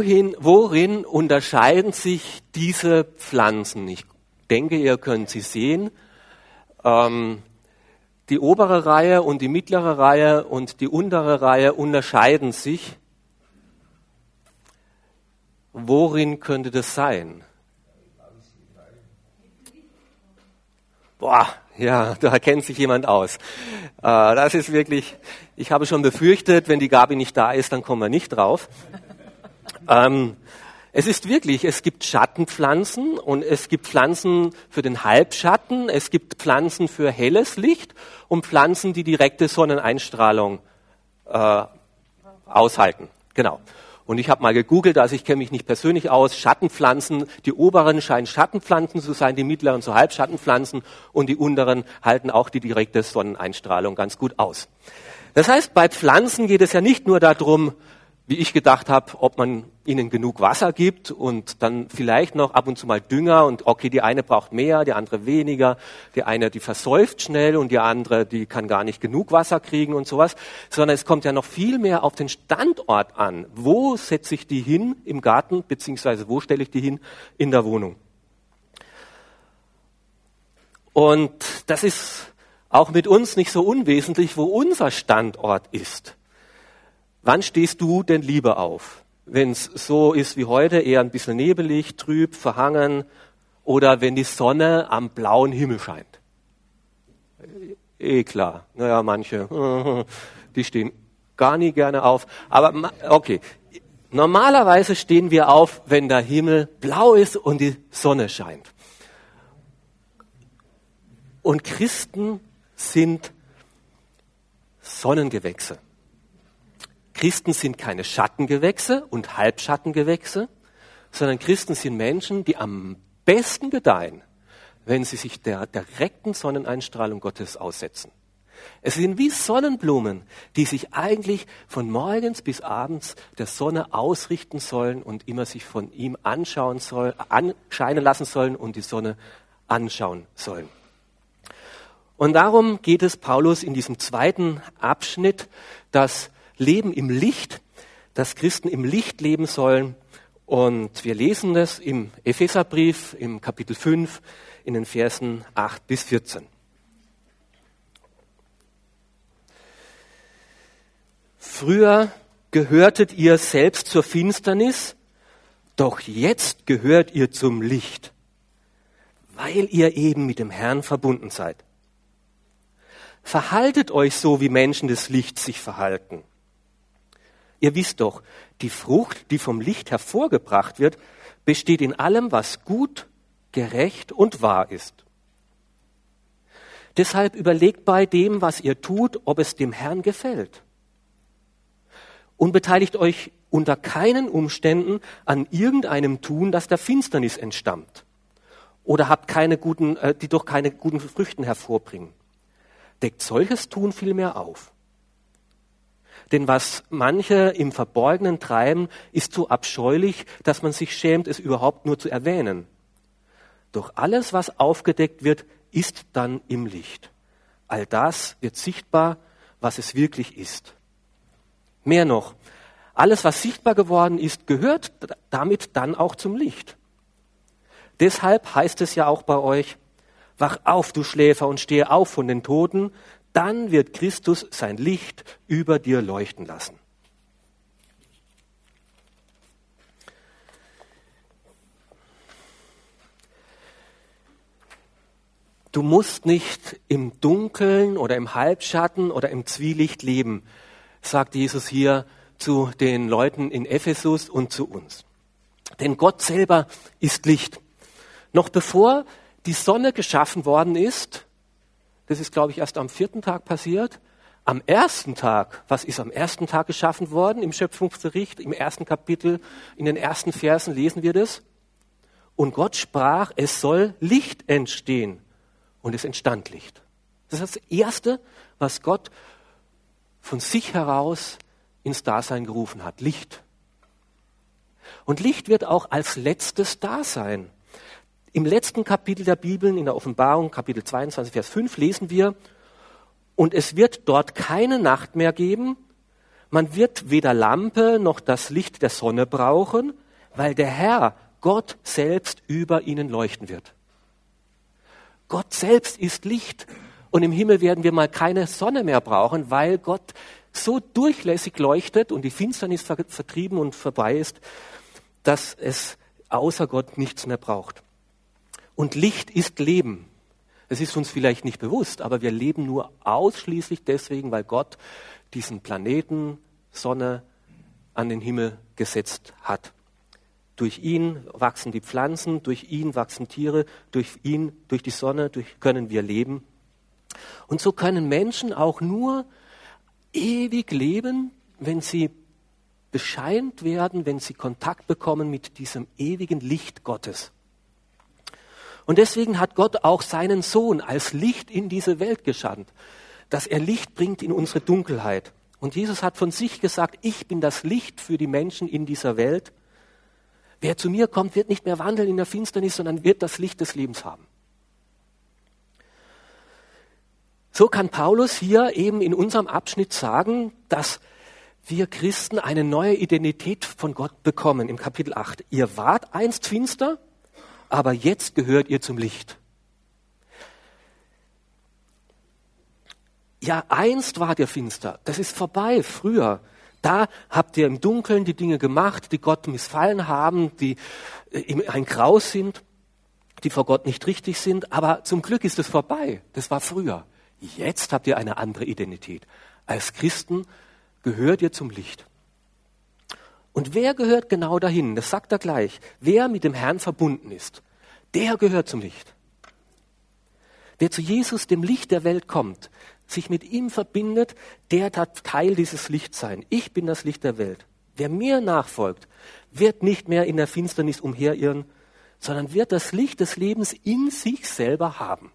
wohin, worin unterscheiden sich diese Pflanzen? Ich denke, ihr könnt sie sehen. Ähm, die obere Reihe und die mittlere Reihe und die untere Reihe unterscheiden sich. Worin könnte das sein? Boah, ja, da kennt sich jemand aus. Äh, das ist wirklich, ich habe schon befürchtet, wenn die Gabi nicht da ist, dann kommen wir nicht drauf. Ähm, es ist wirklich, es gibt Schattenpflanzen und es gibt Pflanzen für den Halbschatten, es gibt Pflanzen für helles Licht und Pflanzen, die direkte Sonneneinstrahlung äh, aushalten. Genau. Und ich habe mal gegoogelt, also ich kenne mich nicht persönlich aus, Schattenpflanzen, die oberen scheinen Schattenpflanzen zu sein, die mittleren zu Halbschattenpflanzen und die unteren halten auch die direkte Sonneneinstrahlung ganz gut aus. Das heißt, bei Pflanzen geht es ja nicht nur darum, wie ich gedacht habe, ob man ihnen genug Wasser gibt und dann vielleicht noch ab und zu mal Dünger und okay, die eine braucht mehr, die andere weniger, die eine, die versäuft schnell und die andere, die kann gar nicht genug Wasser kriegen und sowas, sondern es kommt ja noch viel mehr auf den Standort an. Wo setze ich die hin im Garten, beziehungsweise wo stelle ich die hin in der Wohnung? Und das ist auch mit uns nicht so unwesentlich, wo unser Standort ist. Wann stehst du denn lieber auf? Wenn es so ist wie heute, eher ein bisschen nebelig, trüb, verhangen oder wenn die Sonne am blauen Himmel scheint? Eh klar. Naja, manche, die stehen gar nie gerne auf. Aber okay, normalerweise stehen wir auf, wenn der Himmel blau ist und die Sonne scheint. Und Christen sind Sonnengewächse. Christen sind keine Schattengewächse und Halbschattengewächse, sondern Christen sind Menschen, die am besten gedeihen, wenn sie sich der direkten Sonneneinstrahlung Gottes aussetzen. Es sind wie Sonnenblumen, die sich eigentlich von morgens bis abends der Sonne ausrichten sollen und immer sich von ihm anschauen sollen, anscheinen lassen sollen und die Sonne anschauen sollen. Und darum geht es Paulus in diesem zweiten Abschnitt, dass Leben im Licht, dass Christen im Licht leben sollen. Und wir lesen das im Epheserbrief im Kapitel 5 in den Versen 8 bis 14. Früher gehörtet ihr selbst zur Finsternis, doch jetzt gehört ihr zum Licht, weil ihr eben mit dem Herrn verbunden seid. Verhaltet euch so, wie Menschen des Lichts sich verhalten. Ihr wisst doch, die Frucht, die vom Licht hervorgebracht wird, besteht in allem, was gut, gerecht und wahr ist. Deshalb überlegt bei dem, was ihr tut, ob es dem Herrn gefällt. Und beteiligt euch unter keinen Umständen an irgendeinem Tun, das der Finsternis entstammt. Oder habt keine guten, äh, die doch keine guten Früchten hervorbringen. Deckt solches Tun vielmehr auf. Denn was manche im Verborgenen treiben, ist so abscheulich, dass man sich schämt, es überhaupt nur zu erwähnen. Doch alles, was aufgedeckt wird, ist dann im Licht. All das wird sichtbar, was es wirklich ist. Mehr noch, alles, was sichtbar geworden ist, gehört damit dann auch zum Licht. Deshalb heißt es ja auch bei euch, wach auf, du Schläfer, und stehe auf von den Toten, dann wird Christus sein Licht über dir leuchten lassen. Du musst nicht im Dunkeln oder im Halbschatten oder im Zwielicht leben, sagt Jesus hier zu den Leuten in Ephesus und zu uns. Denn Gott selber ist Licht. Noch bevor die Sonne geschaffen worden ist, das ist, glaube ich, erst am vierten Tag passiert. Am ersten Tag, was ist am ersten Tag geschaffen worden im Schöpfungsbericht, im ersten Kapitel, in den ersten Versen lesen wir das. Und Gott sprach, es soll Licht entstehen. Und es entstand Licht. Das ist das Erste, was Gott von sich heraus ins Dasein gerufen hat. Licht. Und Licht wird auch als letztes Dasein. Im letzten Kapitel der Bibel, in der Offenbarung, Kapitel 22, Vers 5, lesen wir, und es wird dort keine Nacht mehr geben, Man wird weder Lampe noch das Licht der Sonne brauchen, weil der Herr, Gott selbst über ihnen leuchten wird. Gott selbst ist Licht und im Himmel werden wir mal keine Sonne mehr brauchen, weil Gott so durchlässig leuchtet und die Finsternis vertrieben und vorbei ist, dass es außer Gott nichts mehr braucht. Und Licht ist Leben. Es ist uns vielleicht nicht bewusst, aber wir leben nur ausschließlich deswegen, weil Gott diesen Planeten, Sonne an den Himmel gesetzt hat. Durch ihn wachsen die Pflanzen, durch ihn wachsen Tiere, durch ihn, durch die Sonne durch können wir leben. Und so können Menschen auch nur ewig leben, wenn sie bescheint werden, wenn sie Kontakt bekommen mit diesem ewigen Licht Gottes. Und deswegen hat Gott auch seinen Sohn als Licht in diese Welt geschandt, dass er Licht bringt in unsere Dunkelheit. Und Jesus hat von sich gesagt, ich bin das Licht für die Menschen in dieser Welt. Wer zu mir kommt, wird nicht mehr wandeln in der Finsternis, sondern wird das Licht des Lebens haben. So kann Paulus hier eben in unserem Abschnitt sagen, dass wir Christen eine neue Identität von Gott bekommen im Kapitel 8. Ihr wart einst finster, aber jetzt gehört ihr zum Licht. Ja, einst wart ihr finster. Das ist vorbei, früher. Da habt ihr im Dunkeln die Dinge gemacht, die Gott missfallen haben, die äh, ein Graus sind, die vor Gott nicht richtig sind. Aber zum Glück ist es vorbei. Das war früher. Jetzt habt ihr eine andere Identität. Als Christen gehört ihr zum Licht. Und wer gehört genau dahin? Das sagt er gleich. Wer mit dem Herrn verbunden ist, der gehört zum Licht. Wer zu Jesus, dem Licht der Welt, kommt, sich mit ihm verbindet, der hat Teil dieses Lichts sein. Ich bin das Licht der Welt. Wer mir nachfolgt, wird nicht mehr in der Finsternis umherirren, sondern wird das Licht des Lebens in sich selber haben.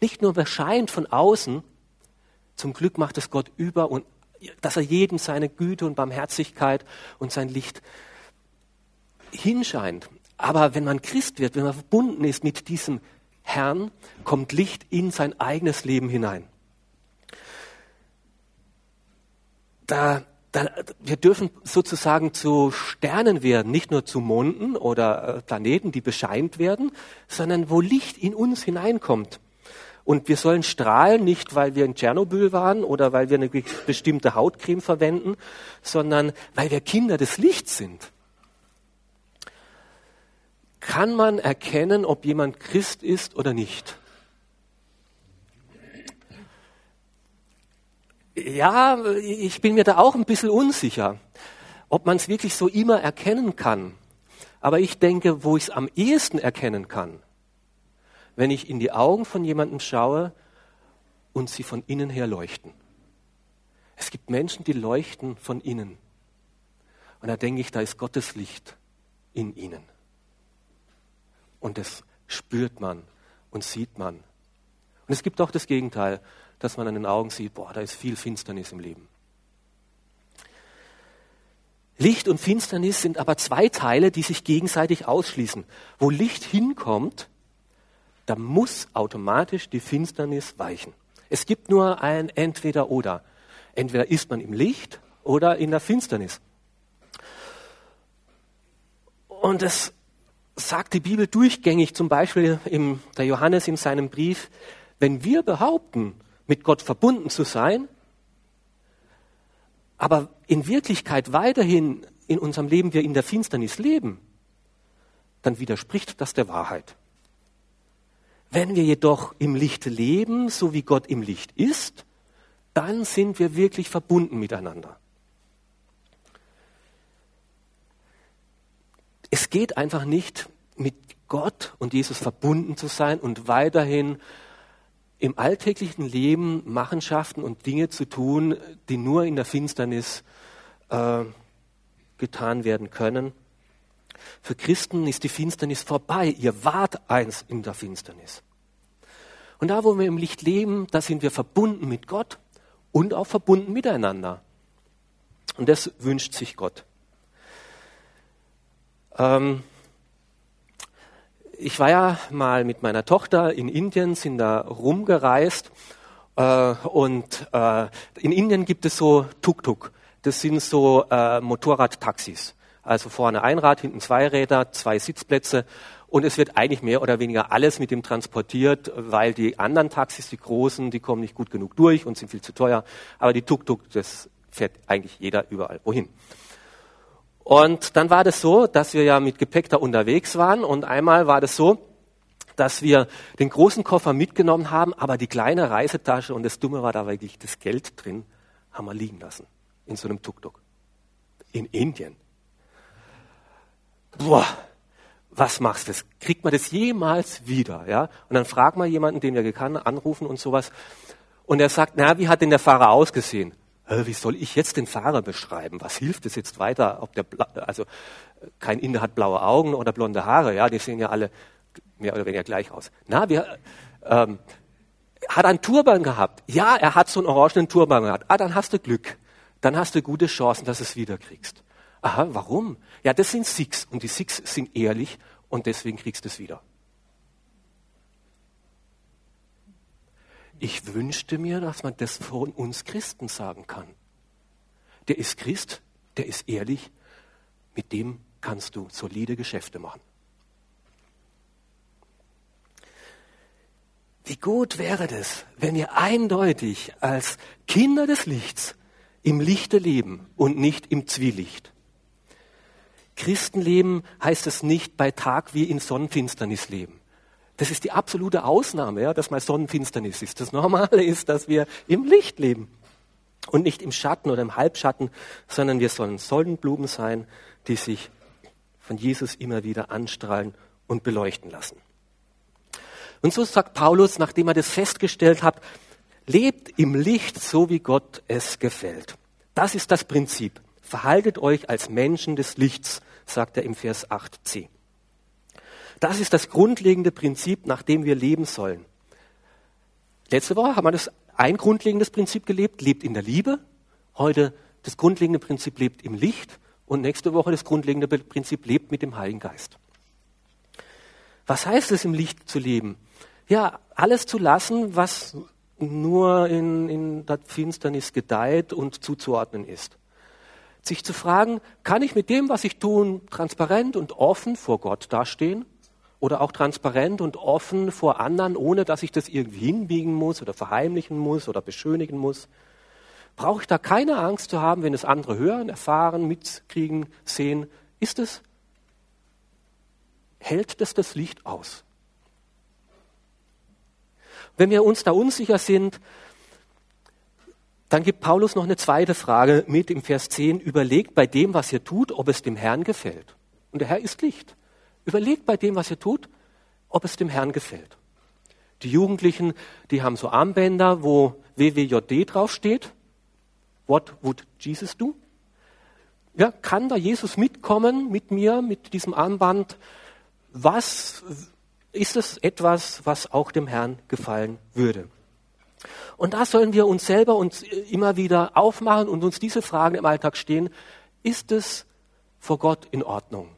Nicht nur bescheint von außen, zum Glück macht es Gott über und dass er jedem seine Güte und Barmherzigkeit und sein Licht hinscheint. Aber wenn man Christ wird, wenn man verbunden ist mit diesem Herrn, kommt Licht in sein eigenes Leben hinein. Da, da, wir dürfen sozusagen zu Sternen werden, nicht nur zu Monden oder äh, Planeten, die bescheint werden, sondern wo Licht in uns hineinkommt. Und wir sollen strahlen, nicht weil wir in Tschernobyl waren oder weil wir eine bestimmte Hautcreme verwenden, sondern weil wir Kinder des Lichts sind. Kann man erkennen, ob jemand Christ ist oder nicht? Ja, ich bin mir da auch ein bisschen unsicher, ob man es wirklich so immer erkennen kann. Aber ich denke, wo ich es am ehesten erkennen kann, wenn ich in die Augen von jemandem schaue und sie von innen her leuchten. Es gibt Menschen, die leuchten von innen. Und da denke ich, da ist Gottes Licht in ihnen. Und das spürt man und sieht man. Und es gibt auch das Gegenteil, dass man an den Augen sieht, boah, da ist viel Finsternis im Leben. Licht und Finsternis sind aber zwei Teile, die sich gegenseitig ausschließen. Wo Licht hinkommt, da muss automatisch die Finsternis weichen. Es gibt nur ein Entweder-Oder. Entweder ist man im Licht oder in der Finsternis. Und das sagt die Bibel durchgängig, zum Beispiel im, der Johannes in seinem Brief, wenn wir behaupten, mit Gott verbunden zu sein, aber in Wirklichkeit weiterhin in unserem Leben wir in der Finsternis leben, dann widerspricht das der Wahrheit. Wenn wir jedoch im Licht leben, so wie Gott im Licht ist, dann sind wir wirklich verbunden miteinander. Es geht einfach nicht, mit Gott und Jesus verbunden zu sein und weiterhin im alltäglichen Leben Machenschaften und Dinge zu tun, die nur in der Finsternis äh, getan werden können. Für Christen ist die Finsternis vorbei. Ihr wart eins in der Finsternis. Und da, wo wir im Licht leben, da sind wir verbunden mit Gott und auch verbunden miteinander. Und das wünscht sich Gott. Ähm ich war ja mal mit meiner Tochter in Indien, sind da rumgereist Äh, und äh, in Indien gibt es so Tuk-Tuk. Das sind so äh, Motorradtaxis. Also vorne ein Rad, hinten zwei Räder, zwei Sitzplätze. Und es wird eigentlich mehr oder weniger alles mit dem transportiert, weil die anderen Taxis, die großen, die kommen nicht gut genug durch und sind viel zu teuer. Aber die Tuk-Tuk, das fährt eigentlich jeder überall wohin. Und dann war das so, dass wir ja mit Gepäck da unterwegs waren. Und einmal war das so, dass wir den großen Koffer mitgenommen haben, aber die kleine Reisetasche und das Dumme war da wirklich das Geld drin, haben wir liegen lassen. In so einem Tuk-Tuk. In Indien. Boah, was machst du? Kriegt man das jemals wieder? Ja? Und dann fragt man jemanden, den wir gekannt anrufen und sowas. Und er sagt, na, wie hat denn der Fahrer ausgesehen? wie soll ich jetzt den Fahrer beschreiben? Was hilft es jetzt weiter? Ob der, also kein Inder hat blaue Augen oder blonde Haare, ja, die sehen ja alle mehr oder weniger gleich aus. Na, wir, ähm, hat einen Turban gehabt? Ja, er hat so einen orangenen Turban gehabt. Ah, dann hast du Glück. Dann hast du gute Chancen, dass du es wiederkriegst. Aha, warum? Ja, das sind Sikhs und die Sikhs sind ehrlich und deswegen kriegst du es wieder. Ich wünschte mir, dass man das von uns Christen sagen kann. Der ist Christ, der ist ehrlich, mit dem kannst du solide Geschäfte machen. Wie gut wäre das, wenn wir eindeutig als Kinder des Lichts im Lichte leben und nicht im Zwielicht. Christenleben heißt es nicht bei Tag wie in Sonnenfinsternis leben. Das ist die absolute Ausnahme, ja, dass mal Sonnenfinsternis ist. Das Normale ist, dass wir im Licht leben und nicht im Schatten oder im Halbschatten, sondern wir sollen Sonnenblumen sein, die sich von Jesus immer wieder anstrahlen und beleuchten lassen. Und so sagt Paulus, nachdem er das festgestellt hat, lebt im Licht so, wie Gott es gefällt. Das ist das Prinzip. Verhaltet euch als Menschen des Lichts, sagt er im Vers 8c. Das ist das grundlegende Prinzip, nach dem wir leben sollen. Letzte Woche haben wir das ein grundlegendes Prinzip gelebt, lebt in der Liebe. Heute das grundlegende Prinzip lebt im Licht. Und nächste Woche das grundlegende Prinzip lebt mit dem Heiligen Geist. Was heißt es, im Licht zu leben? Ja, alles zu lassen, was nur in, in der Finsternis gedeiht und zuzuordnen ist. Sich zu fragen, kann ich mit dem, was ich tue, transparent und offen vor Gott dastehen? oder auch transparent und offen vor anderen, ohne dass ich das irgendwie hinbiegen muss oder verheimlichen muss oder beschönigen muss. Brauche ich da keine Angst zu haben, wenn es andere hören, erfahren, mitkriegen, sehen? Ist es, hält das das Licht aus? Wenn wir uns da unsicher sind, dann gibt Paulus noch eine zweite Frage mit im Vers 10. Überlegt bei dem, was ihr tut, ob es dem Herrn gefällt. Und der Herr ist Licht. Überlegt bei dem, was ihr tut, ob es dem Herrn gefällt. Die Jugendlichen, die haben so Armbänder, wo WWJD draufsteht. What would Jesus do? Ja, kann da Jesus mitkommen mit mir, mit diesem Armband? Was ist es etwas, was auch dem Herrn gefallen würde? Und da sollen wir uns selber uns immer wieder aufmachen und uns diese Fragen im Alltag stehen. Ist es vor Gott in Ordnung?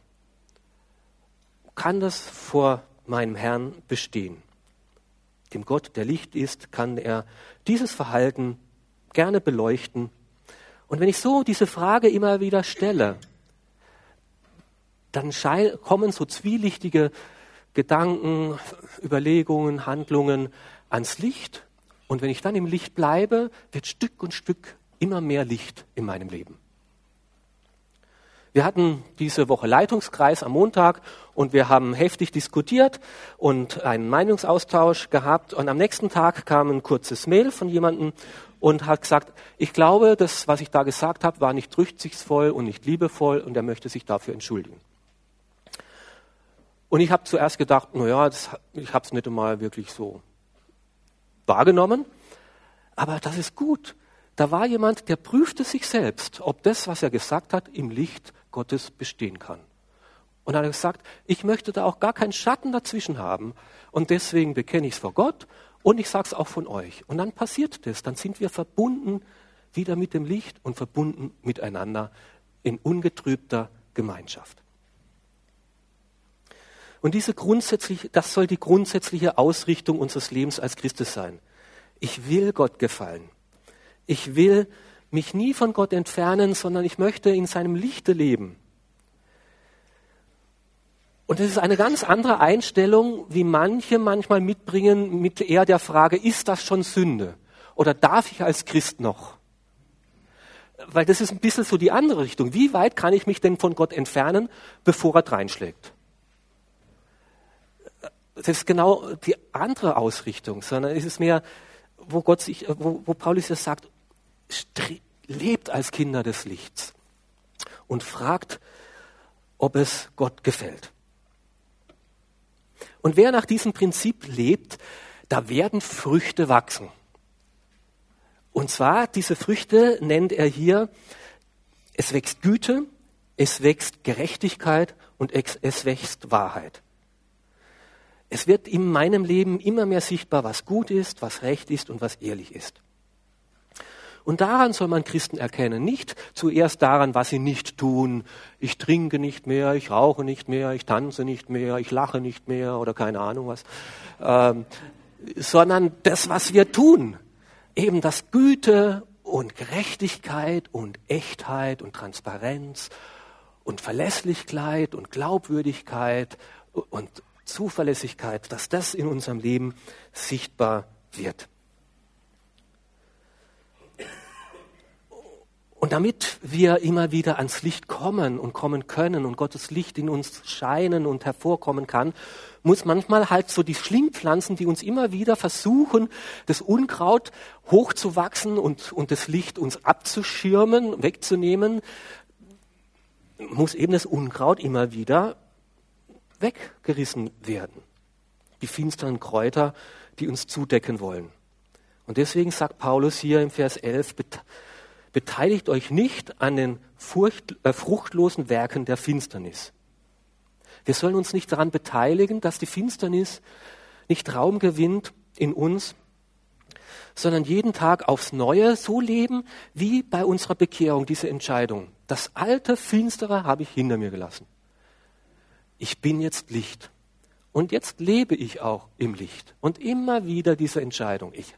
kann das vor meinem Herrn bestehen. Dem Gott, der Licht ist, kann er dieses Verhalten gerne beleuchten. Und wenn ich so diese Frage immer wieder stelle, dann kommen so zwielichtige Gedanken, Überlegungen, Handlungen ans Licht. Und wenn ich dann im Licht bleibe, wird Stück und Stück immer mehr Licht in meinem Leben. Wir hatten diese Woche Leitungskreis am Montag und wir haben heftig diskutiert und einen Meinungsaustausch gehabt. Und am nächsten Tag kam ein kurzes Mail von jemandem und hat gesagt, ich glaube, das, was ich da gesagt habe, war nicht rücksichtsvoll und nicht liebevoll und er möchte sich dafür entschuldigen. Und ich habe zuerst gedacht, naja, ich habe es nicht einmal wirklich so wahrgenommen. Aber das ist gut. Da war jemand, der prüfte sich selbst, ob das, was er gesagt hat, im Licht Gottes bestehen kann. Und er hat gesagt, ich möchte da auch gar keinen Schatten dazwischen haben. Und deswegen bekenne ich es vor Gott und ich sage es auch von euch. Und dann passiert das. Dann sind wir verbunden wieder mit dem Licht und verbunden miteinander in ungetrübter Gemeinschaft. Und diese grundsätzliche, das soll die grundsätzliche Ausrichtung unseres Lebens als Christus sein. Ich will Gott gefallen. Ich will mich nie von Gott entfernen, sondern ich möchte in seinem Lichte leben. Und es ist eine ganz andere Einstellung, wie manche manchmal mitbringen mit eher der Frage, ist das schon Sünde? Oder darf ich als Christ noch? Weil das ist ein bisschen so die andere Richtung. Wie weit kann ich mich denn von Gott entfernen, bevor er reinschlägt? Das ist genau die andere Ausrichtung, sondern es ist mehr, wo Gott sich, wo, wo Paulus ja sagt, lebt als Kinder des Lichts und fragt, ob es Gott gefällt. Und wer nach diesem Prinzip lebt, da werden Früchte wachsen. Und zwar, diese Früchte nennt er hier, es wächst Güte, es wächst Gerechtigkeit und es, es wächst Wahrheit. Es wird in meinem Leben immer mehr sichtbar, was gut ist, was recht ist und was ehrlich ist. Und daran soll man Christen erkennen, nicht zuerst daran, was sie nicht tun. Ich trinke nicht mehr, ich rauche nicht mehr, ich tanze nicht mehr, ich lache nicht mehr oder keine Ahnung was, ähm, sondern das, was wir tun. Eben das Güte und Gerechtigkeit und Echtheit und Transparenz und Verlässlichkeit und Glaubwürdigkeit und Zuverlässigkeit, dass das in unserem Leben sichtbar wird. Und damit wir immer wieder ans Licht kommen und kommen können und Gottes Licht in uns scheinen und hervorkommen kann, muss manchmal halt so die Schlingpflanzen, die uns immer wieder versuchen, das Unkraut hochzuwachsen und, und das Licht uns abzuschirmen, wegzunehmen, muss eben das Unkraut immer wieder weggerissen werden. Die finsteren Kräuter, die uns zudecken wollen. Und deswegen sagt Paulus hier im Vers 11, beteiligt euch nicht an den furcht, äh, fruchtlosen Werken der Finsternis. Wir sollen uns nicht daran beteiligen, dass die Finsternis nicht Raum gewinnt in uns, sondern jeden Tag aufs Neue so leben wie bei unserer Bekehrung, diese Entscheidung. Das alte Finstere habe ich hinter mir gelassen. Ich bin jetzt Licht. Und jetzt lebe ich auch im Licht. Und immer wieder diese Entscheidung. Ich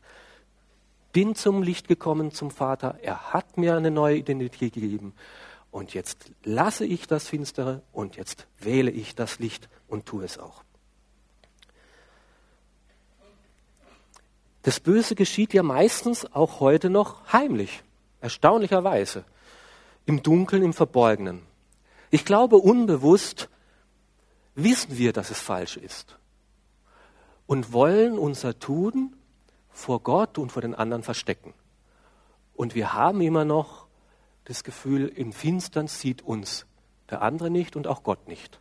bin zum Licht gekommen, zum Vater. Er hat mir eine neue Identität gegeben. Und jetzt lasse ich das Finstere und jetzt wähle ich das Licht und tue es auch. Das Böse geschieht ja meistens auch heute noch heimlich, erstaunlicherweise, im Dunkeln, im Verborgenen. Ich glaube, unbewusst wissen wir, dass es falsch ist und wollen unser Tun vor Gott und vor den anderen verstecken. Und wir haben immer noch das Gefühl, im Finstern sieht uns der andere nicht und auch Gott nicht.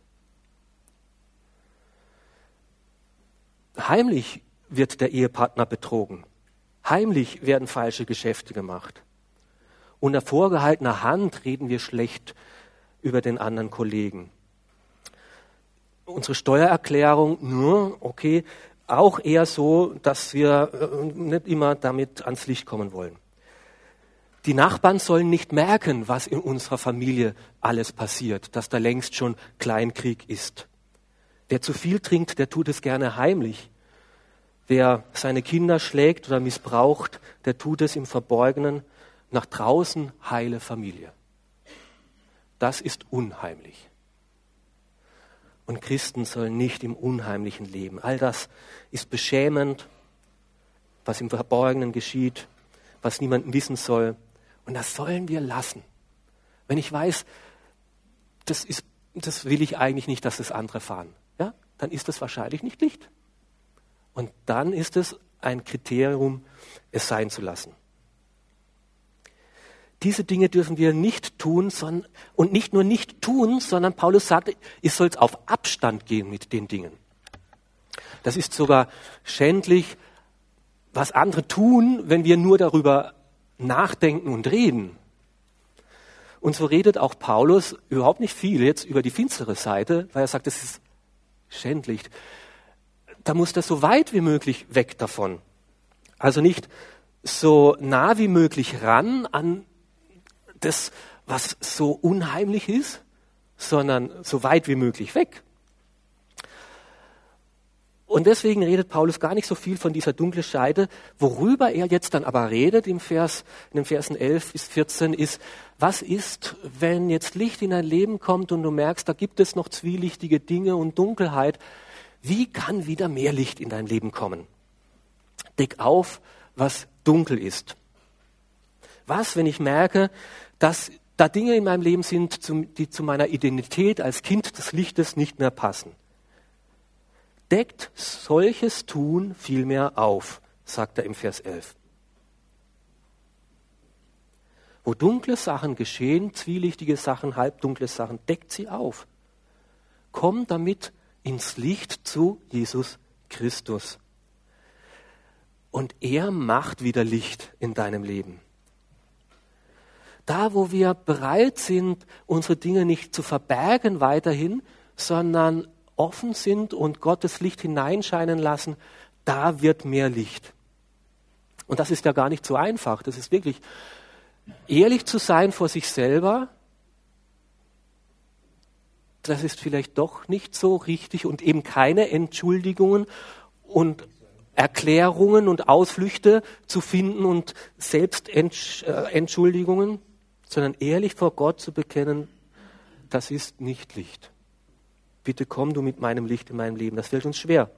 Heimlich wird der Ehepartner betrogen. Heimlich werden falsche Geschäfte gemacht. Unter vorgehaltener Hand reden wir schlecht über den anderen Kollegen. Unsere Steuererklärung, nur, okay, auch eher so, dass wir äh, nicht immer damit ans Licht kommen wollen. Die Nachbarn sollen nicht merken, was in unserer Familie alles passiert, dass da längst schon Kleinkrieg ist. Wer zu viel trinkt, der tut es gerne heimlich. Wer seine Kinder schlägt oder missbraucht, der tut es im Verborgenen. Nach draußen heile Familie. Das ist unheimlich. Und Christen sollen nicht im Unheimlichen leben. All das ist beschämend, was im Verborgenen geschieht, was niemand wissen soll. Und das sollen wir lassen. Wenn ich weiß, das, ist, das will ich eigentlich nicht, dass das andere fahren, ja, dann ist das wahrscheinlich nicht Licht. Und dann ist es ein Kriterium, es sein zu lassen. Diese Dinge dürfen wir nicht tun sondern, und nicht nur nicht tun, sondern Paulus sagt, ihr sollt auf Abstand gehen mit den Dingen. Das ist sogar schändlich, was andere tun, wenn wir nur darüber nachdenken und reden. Und so redet auch Paulus überhaupt nicht viel jetzt über die finstere Seite, weil er sagt, das ist schändlich. Da muss das so weit wie möglich weg davon. Also nicht so nah wie möglich ran an das, was so unheimlich ist, sondern so weit wie möglich weg. Und deswegen redet Paulus gar nicht so viel von dieser dunklen Scheide. Worüber er jetzt dann aber redet im Vers, in den Versen 11 bis 14 ist, was ist, wenn jetzt Licht in dein Leben kommt und du merkst, da gibt es noch zwielichtige Dinge und Dunkelheit. Wie kann wieder mehr Licht in dein Leben kommen? Deck auf, was dunkel ist. Was, wenn ich merke, dass da Dinge in meinem Leben sind, die zu meiner Identität als Kind des Lichtes nicht mehr passen? deckt solches Tun vielmehr auf, sagt er im Vers 11. Wo dunkle Sachen geschehen, zwielichtige Sachen, halbdunkle Sachen, deckt sie auf. Komm damit ins Licht zu Jesus Christus. Und er macht wieder Licht in deinem Leben. Da, wo wir bereit sind, unsere Dinge nicht zu verbergen weiterhin, sondern offen sind und Gottes Licht hineinscheinen lassen, da wird mehr Licht. Und das ist ja gar nicht so einfach. Das ist wirklich ehrlich zu sein vor sich selber. Das ist vielleicht doch nicht so richtig und eben keine Entschuldigungen und Erklärungen und Ausflüchte zu finden und Selbstentschuldigungen, äh, sondern ehrlich vor Gott zu bekennen, das ist nicht Licht bitte komm du mit meinem Licht in meinem Leben. Das fällt uns schwer.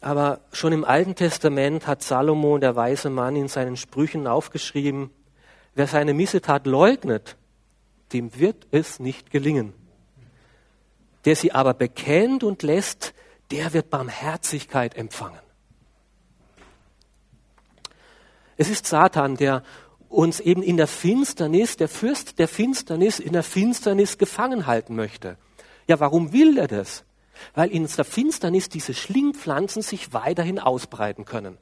Aber schon im Alten Testament hat Salomo, der weise Mann, in seinen Sprüchen aufgeschrieben, wer seine Missetat leugnet, dem wird es nicht gelingen. Der sie aber bekennt und lässt, der wird Barmherzigkeit empfangen. Es ist Satan, der uns eben in der Finsternis, der Fürst der Finsternis, in der Finsternis gefangen halten möchte. Ja, warum will er das? Weil in der Finsternis diese Schlingpflanzen sich weiterhin ausbreiten können.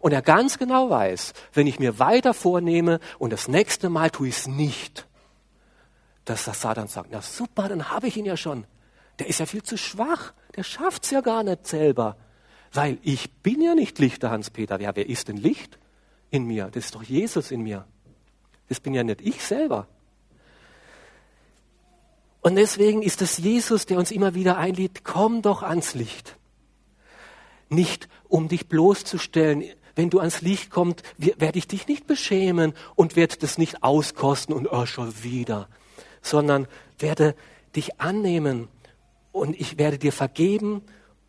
Und er ganz genau weiß, wenn ich mir weiter vornehme und das nächste Mal tue ich es nicht, dass das Satan sagt, na super, dann habe ich ihn ja schon. Der ist ja viel zu schwach, der schafft's ja gar nicht selber. Weil ich bin ja nicht Licht, der Hans-Peter. Ja, wer ist denn Licht in mir? Das ist doch Jesus in mir. Das bin ja nicht ich selber. Und deswegen ist es Jesus, der uns immer wieder einlädt, komm doch ans Licht. Nicht um dich bloßzustellen. Wenn du ans Licht kommst, werde ich dich nicht beschämen und werde das nicht auskosten und oh, schon wieder, sondern werde dich annehmen und ich werde dir vergeben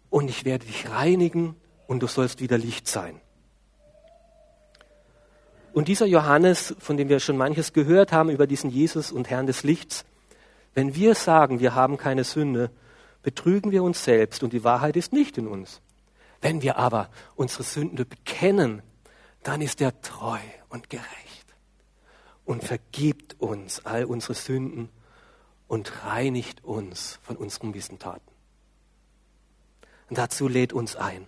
und ich werde dich reinigen und du sollst wieder Licht sein. Und dieser Johannes, von dem wir schon manches gehört haben über diesen Jesus und Herrn des Lichts, wenn wir sagen, wir haben keine Sünde, betrügen wir uns selbst und die Wahrheit ist nicht in uns. Wenn wir aber unsere Sünden bekennen, dann ist er treu und gerecht und vergibt uns all unsere Sünden und reinigt uns von unseren Missentaten. Und dazu lädt uns ein.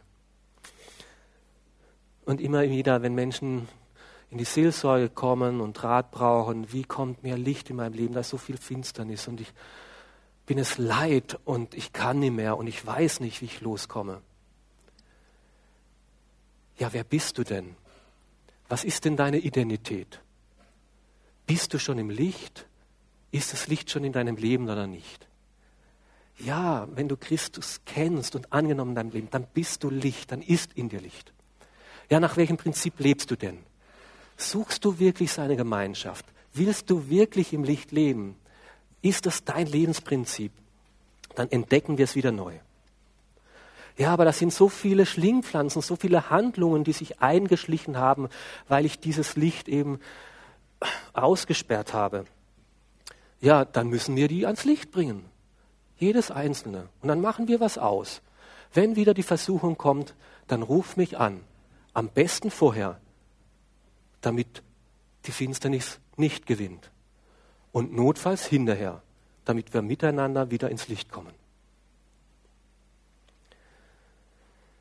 Und immer wieder, wenn Menschen in die Seelsorge kommen und Rat brauchen, wie kommt mehr Licht in meinem Leben, da ist so viel Finsternis und ich bin es leid und ich kann nicht mehr und ich weiß nicht, wie ich loskomme. Ja, wer bist du denn? Was ist denn deine Identität? Bist du schon im Licht? Ist das Licht schon in deinem Leben oder nicht? Ja, wenn du Christus kennst und angenommen in deinem Leben, dann bist du Licht, dann ist in dir Licht. Ja, nach welchem Prinzip lebst du denn? Suchst du wirklich seine Gemeinschaft? Willst du wirklich im Licht leben? Ist das dein Lebensprinzip? Dann entdecken wir es wieder neu. Ja, aber das sind so viele Schlingpflanzen, so viele Handlungen, die sich eingeschlichen haben, weil ich dieses Licht eben ausgesperrt habe. Ja, dann müssen wir die ans Licht bringen. Jedes einzelne. Und dann machen wir was aus. Wenn wieder die Versuchung kommt, dann ruf mich an. Am besten vorher, damit die Finsternis nicht gewinnt. Und notfalls hinterher, damit wir miteinander wieder ins Licht kommen.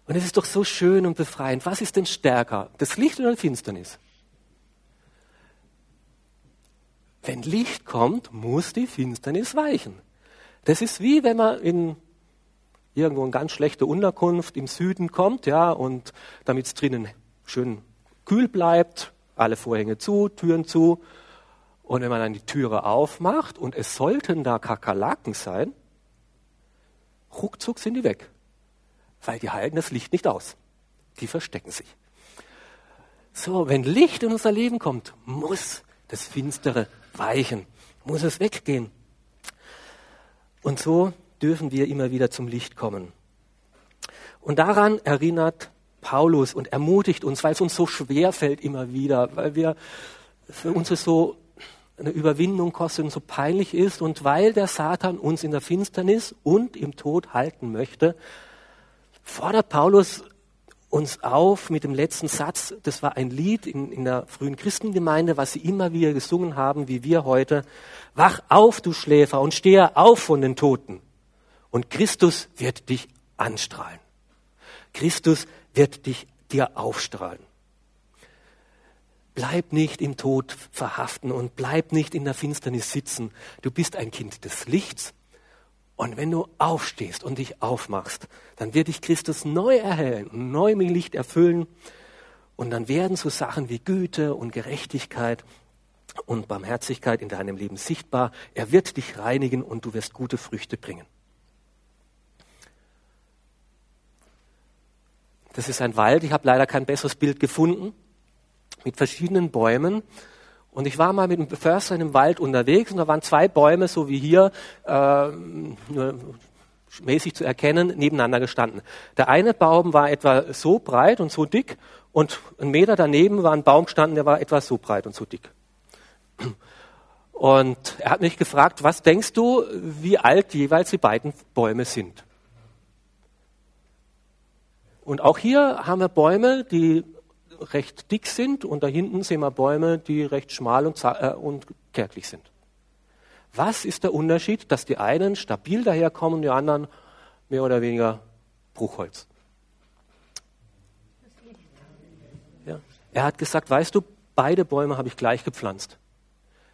Und es ist doch so schön und befreiend. Was ist denn stärker, das Licht oder die Finsternis? Wenn Licht kommt, muss die Finsternis weichen. Das ist wie wenn man in irgendwo eine ganz schlechte Unterkunft im Süden kommt, ja, und damit es drinnen schön kühl bleibt, alle Vorhänge zu, Türen zu. Und wenn man dann die Türe aufmacht und es sollten da Kakerlaken sein, ruckzuck sind die weg. weil die halten das Licht nicht aus. Die verstecken sich. So, wenn Licht in unser Leben kommt, muss das Finstere weichen, muss es weggehen. Und so dürfen wir immer wieder zum Licht kommen. Und daran erinnert Paulus und ermutigt uns, weil es uns so schwer fällt immer wieder, weil wir für uns es so eine Überwindung kostet und so peinlich ist und weil der Satan uns in der Finsternis und im Tod halten möchte, fordert Paulus uns auf mit dem letzten Satz. Das war ein Lied in, in der frühen Christengemeinde, was sie immer wieder gesungen haben, wie wir heute. Wach auf, du Schläfer, und stehe auf von den Toten. Und Christus wird dich anstrahlen. Christus wird dich dir aufstrahlen. Bleib nicht im Tod verhaften und bleib nicht in der Finsternis sitzen. Du bist ein Kind des Lichts. Und wenn du aufstehst und dich aufmachst, dann wird dich Christus neu erhellen neu mit Licht erfüllen. Und dann werden so Sachen wie Güte und Gerechtigkeit und Barmherzigkeit in deinem Leben sichtbar. Er wird dich reinigen und du wirst gute Früchte bringen. Das ist ein Wald. Ich habe leider kein besseres Bild gefunden mit verschiedenen Bäumen. Und ich war mal mit einem Förster in einem Wald unterwegs und da waren zwei Bäume, so wie hier, äh, mäßig zu erkennen, nebeneinander gestanden. Der eine Baum war etwa so breit und so dick und ein Meter daneben war ein Baum gestanden, der war etwa so breit und so dick. Und er hat mich gefragt, was denkst du, wie alt jeweils die beiden Bäume sind? Und auch hier haben wir Bäume, die recht dick sind und da hinten sehen wir Bäume, die recht schmal und, äh, und kärglich sind. Was ist der Unterschied, dass die einen stabil daherkommen und die anderen mehr oder weniger Bruchholz? Ja. Er hat gesagt, weißt du, beide Bäume habe ich gleich gepflanzt.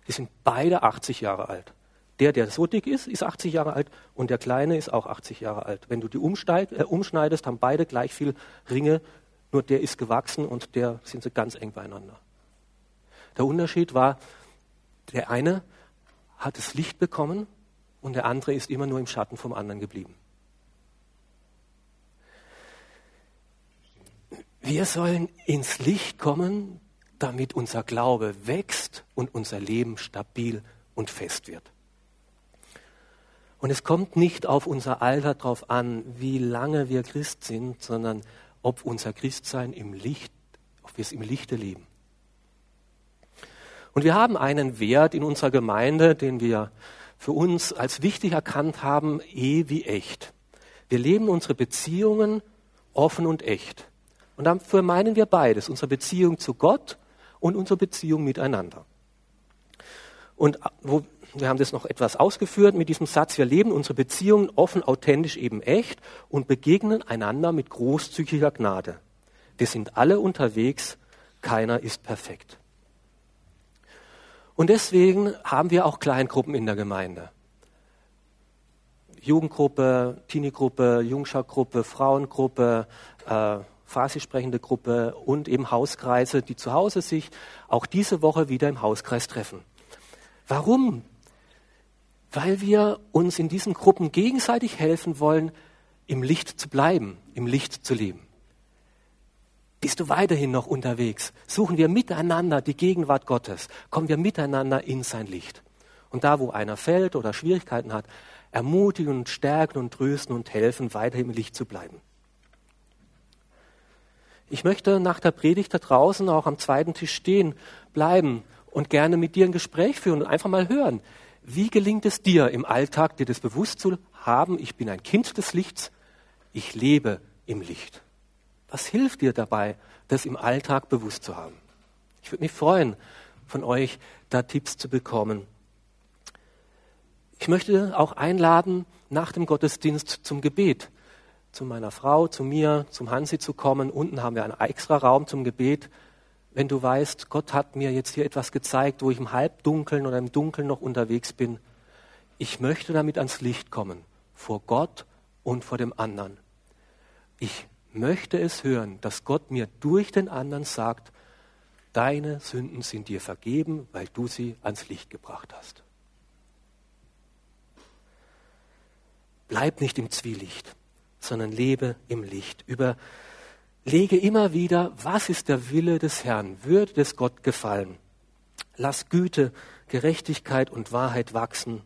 Die sind beide 80 Jahre alt. Der, der so dick ist, ist 80 Jahre alt und der kleine ist auch 80 Jahre alt. Wenn du die äh, umschneidest, haben beide gleich viel Ringe nur der ist gewachsen und der sind sie ganz eng beieinander. Der Unterschied war, der eine hat das Licht bekommen und der andere ist immer nur im Schatten vom anderen geblieben. Wir sollen ins Licht kommen, damit unser Glaube wächst und unser Leben stabil und fest wird. Und es kommt nicht auf unser Alter drauf an, wie lange wir Christ sind, sondern ob unser Christsein im Licht, ob wir es im Lichte leben. Und wir haben einen Wert in unserer Gemeinde, den wir für uns als wichtig erkannt haben, eh wie echt. Wir leben unsere Beziehungen offen und echt. Und dafür meinen wir beides, unsere Beziehung zu Gott und unsere Beziehung miteinander. Und wo, wir haben das noch etwas ausgeführt mit diesem Satz, wir leben unsere Beziehungen offen, authentisch, eben echt und begegnen einander mit großzügiger Gnade. Wir sind alle unterwegs, keiner ist perfekt. Und deswegen haben wir auch Kleingruppen in der Gemeinde. Jugendgruppe, Teenie-Gruppe, Jungschau-Gruppe, Frauengruppe, äh, Farsi sprechende Gruppe und eben Hauskreise, die zu Hause sich auch diese Woche wieder im Hauskreis treffen. Warum weil wir uns in diesen Gruppen gegenseitig helfen wollen, im Licht zu bleiben, im Licht zu leben. Bist du weiterhin noch unterwegs? Suchen wir miteinander die Gegenwart Gottes, kommen wir miteinander in sein Licht. Und da, wo einer fällt oder Schwierigkeiten hat, ermutigen und stärken und trösten und helfen, weiterhin im Licht zu bleiben. Ich möchte nach der Predigt da draußen auch am zweiten Tisch stehen bleiben und gerne mit dir ein Gespräch führen und einfach mal hören, wie gelingt es dir im Alltag, dir das bewusst zu haben, ich bin ein Kind des Lichts, ich lebe im Licht? Was hilft dir dabei, das im Alltag bewusst zu haben? Ich würde mich freuen, von euch da Tipps zu bekommen. Ich möchte auch einladen, nach dem Gottesdienst zum Gebet, zu meiner Frau, zu mir, zum Hansi zu kommen. Unten haben wir einen extra Raum zum Gebet wenn du weißt, Gott hat mir jetzt hier etwas gezeigt, wo ich im Halbdunkeln oder im Dunkeln noch unterwegs bin. Ich möchte damit ans Licht kommen, vor Gott und vor dem anderen. Ich möchte es hören, dass Gott mir durch den anderen sagt, deine Sünden sind dir vergeben, weil du sie ans Licht gebracht hast. Bleib nicht im Zwielicht. sondern lebe im Licht. Überlege immer wieder, was ist der Wille des Herrn? Würde es Gott gefallen? Lass Güte, Gerechtigkeit und Wahrheit wachsen,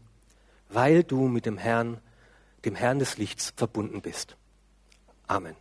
weil du mit dem Herrn, dem Herrn des Lichts verbunden bist. Amen.